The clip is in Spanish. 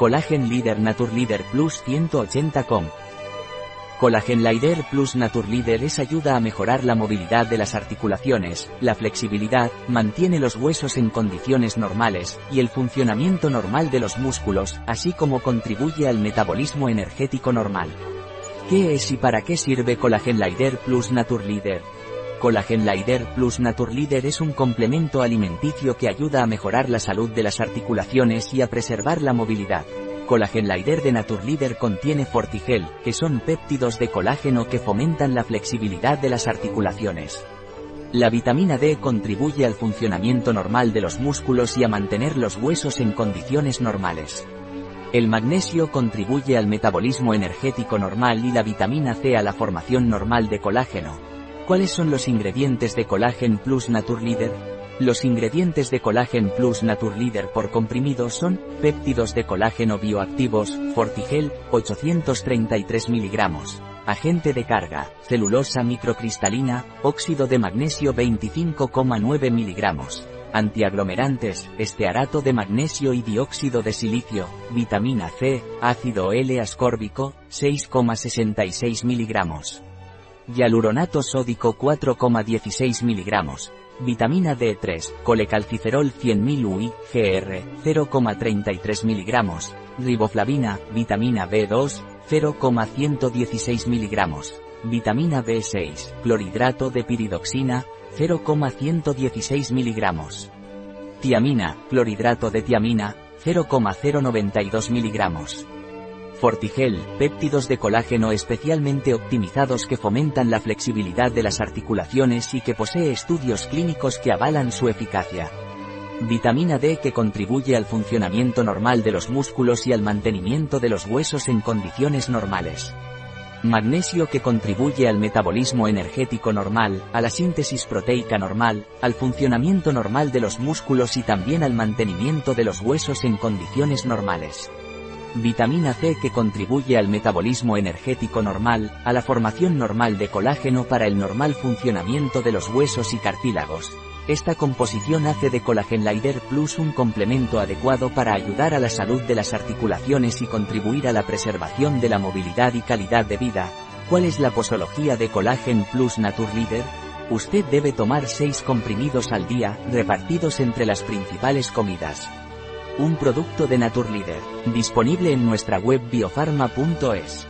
Collagen Leader Leader Plus 180 com. Collagen Leader Plus Leader es ayuda a mejorar la movilidad de las articulaciones, la flexibilidad, mantiene los huesos en condiciones normales, y el funcionamiento normal de los músculos, así como contribuye al metabolismo energético normal. ¿Qué es y para qué sirve Collagen Leader Plus Leader? Collagen Leader Plus Leader es un complemento alimenticio que ayuda a mejorar la salud de las articulaciones y a preservar la movilidad. Collagen Leader de Naturleader contiene Fortigel, que son péptidos de colágeno que fomentan la flexibilidad de las articulaciones. La vitamina D contribuye al funcionamiento normal de los músculos y a mantener los huesos en condiciones normales. El magnesio contribuye al metabolismo energético normal y la vitamina C a la formación normal de colágeno. ¿Cuáles son los ingredientes de Collagen Plus Naturleader? Los ingredientes de Collagen Plus Naturleader por comprimido son péptidos de colágeno bioactivos, Fortigel, 833 mg, agente de carga, celulosa microcristalina, óxido de magnesio 25,9 mg, antiaglomerantes, estearato de magnesio y dióxido de silicio, vitamina C, ácido L-ascórbico, 6,66 mg. Hialuronato sódico 4,16 mg. Vitamina D3, colecalciferol 100.000 UI, GR, 0,33 mg. Riboflavina, vitamina B2, 0,116 mg. Vitamina B6, clorhidrato de piridoxina, 0,116 mg. Tiamina, clorhidrato de tiamina, 0,092 mg. Fortigel, péptidos de colágeno especialmente optimizados que fomentan la flexibilidad de las articulaciones y que posee estudios clínicos que avalan su eficacia. Vitamina D que contribuye al funcionamiento normal de los músculos y al mantenimiento de los huesos en condiciones normales. Magnesio que contribuye al metabolismo energético normal, a la síntesis proteica normal, al funcionamiento normal de los músculos y también al mantenimiento de los huesos en condiciones normales. Vitamina C que contribuye al metabolismo energético normal, a la formación normal de colágeno para el normal funcionamiento de los huesos y cartílagos. Esta composición hace de Collagen Lider Plus un complemento adecuado para ayudar a la salud de las articulaciones y contribuir a la preservación de la movilidad y calidad de vida. ¿Cuál es la posología de Collagen Plus Leader? Usted debe tomar 6 comprimidos al día, repartidos entre las principales comidas. Un producto de Naturleader, disponible en nuestra web biofarma.es.